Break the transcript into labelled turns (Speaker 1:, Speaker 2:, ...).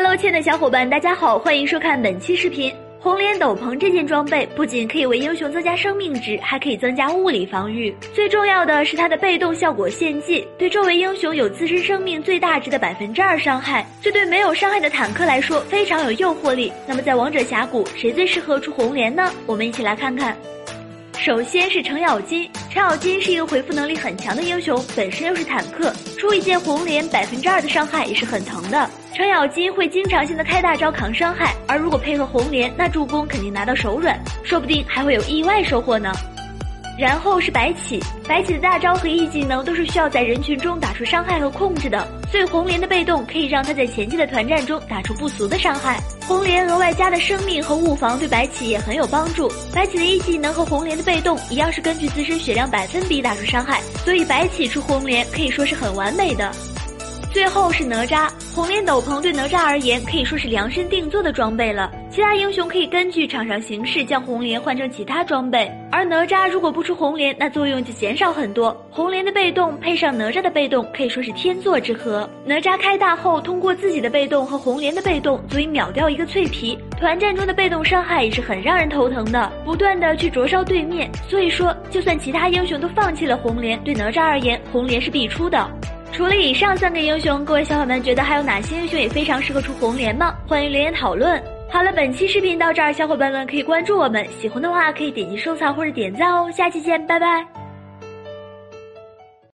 Speaker 1: Hello，亲爱的小伙伴，大家好，欢迎收看本期视频。红莲斗篷这件装备不仅可以为英雄增加生命值，还可以增加物理防御。最重要的是它的被动效果献祭，对周围英雄有自身生命最大值的百分之二伤害，这对没有伤害的坦克来说非常有诱惑力。那么在王者峡谷，谁最适合出红莲呢？我们一起来看看。首先是程咬金，程咬金是一个回复能力很强的英雄，本身又是坦克，出一件红莲百分之二的伤害也是很疼的。程咬金会经常性的开大招扛伤害，而如果配合红莲，那助攻肯定拿到手软，说不定还会有意外收获呢。然后是白起，白起的大招和 E 技能都是需要在人群中打出伤害和控制的，所以红莲的被动可以让他在前期的团战中打出不俗的伤害。红莲额外加的生命和物防对白起也很有帮助。白起的 E 技能和红莲的被动一样是根据自身血量百分比打出伤害，所以白起出红莲可以说是很完美的。最后是哪吒，红莲斗篷对哪吒而言可以说是量身定做的装备了。其他英雄可以根据场上形势将红莲换成其他装备，而哪吒如果不出红莲，那作用就减少很多。红莲的被动配上哪吒的被动，可以说是天作之合。哪吒开大后，通过自己的被动和红莲的被动，足以秒掉一个脆皮。团战中的被动伤害也是很让人头疼的，不断的去灼烧对面。所以说，就算其他英雄都放弃了红莲，对哪吒而言，红莲是必出的。除了以上三个英雄，各位小伙伴觉得还有哪些英雄也非常适合出红莲吗？欢迎留言讨论。好了，本期视频到这儿，小伙伴们可以关注我们，喜欢的话可以点击收藏或者点赞哦。下期见，拜拜。